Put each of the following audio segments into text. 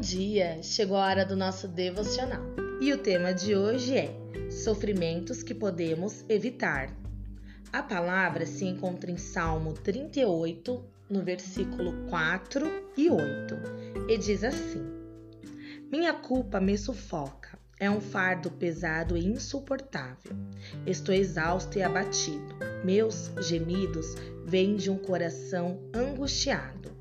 dia! Chegou a hora do nosso devocional. E o tema de hoje é Sofrimentos que podemos evitar. A palavra se encontra em Salmo 38, no versículo 4 e 8, e diz assim: Minha culpa me sufoca, é um fardo pesado e insuportável. Estou exausto e abatido. Meus gemidos vêm de um coração angustiado.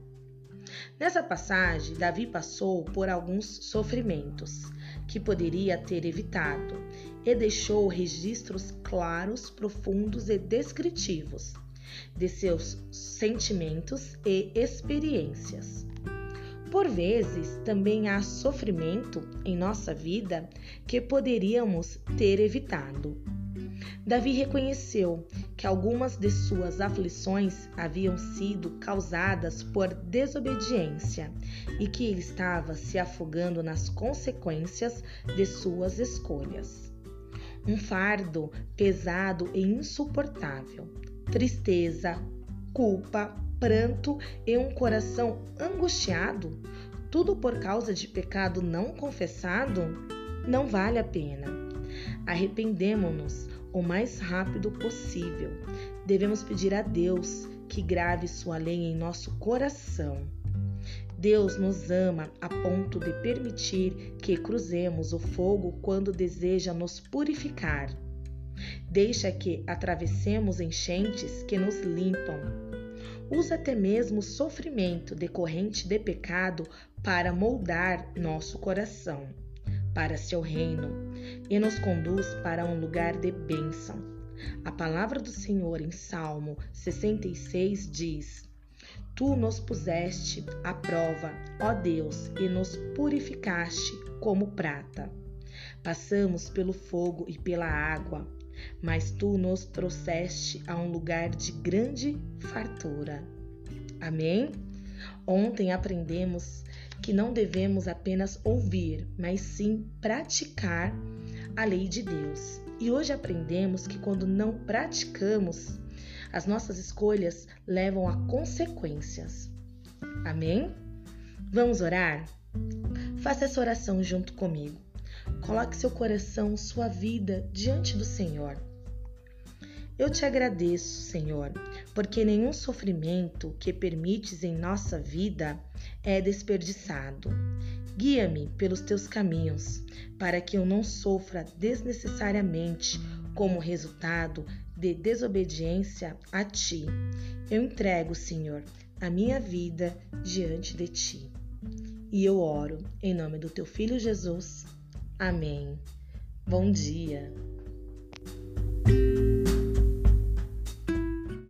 Nessa passagem, Davi passou por alguns sofrimentos que poderia ter evitado e deixou registros claros, profundos e descritivos de seus sentimentos e experiências. Por vezes, também há sofrimento em nossa vida que poderíamos ter evitado Davi reconheceu que algumas de suas aflições haviam sido causadas por desobediência e que ele estava se afogando nas consequências de suas escolhas. Um fardo pesado e insuportável, tristeza, culpa, pranto e um coração angustiado, tudo por causa de pecado não confessado, não vale a pena. Arrependemo-nos o mais rápido possível. Devemos pedir a Deus que grave sua lei em nosso coração. Deus nos ama a ponto de permitir que cruzemos o fogo quando deseja nos purificar. Deixa que atravessemos enchentes que nos limpam. Usa até mesmo o sofrimento decorrente de pecado para moldar nosso coração para seu reino e nos conduz para um lugar de bênção. A palavra do Senhor em Salmo 66 diz: Tu nos puseste à prova, ó Deus, e nos purificaste como prata. Passamos pelo fogo e pela água, mas tu nos trouxeste a um lugar de grande fartura. Amém? Ontem aprendemos que não devemos apenas ouvir, mas sim praticar a lei de Deus. E hoje aprendemos que quando não praticamos, as nossas escolhas levam a consequências. Amém? Vamos orar? Faça essa oração junto comigo. Coloque seu coração, sua vida diante do Senhor. Eu te agradeço, Senhor, porque nenhum sofrimento que permites em nossa vida é desperdiçado. Guia-me pelos teus caminhos, para que eu não sofra desnecessariamente como resultado de desobediência a ti. Eu entrego, Senhor, a minha vida diante de ti. E eu oro em nome do teu filho Jesus. Amém. Bom dia.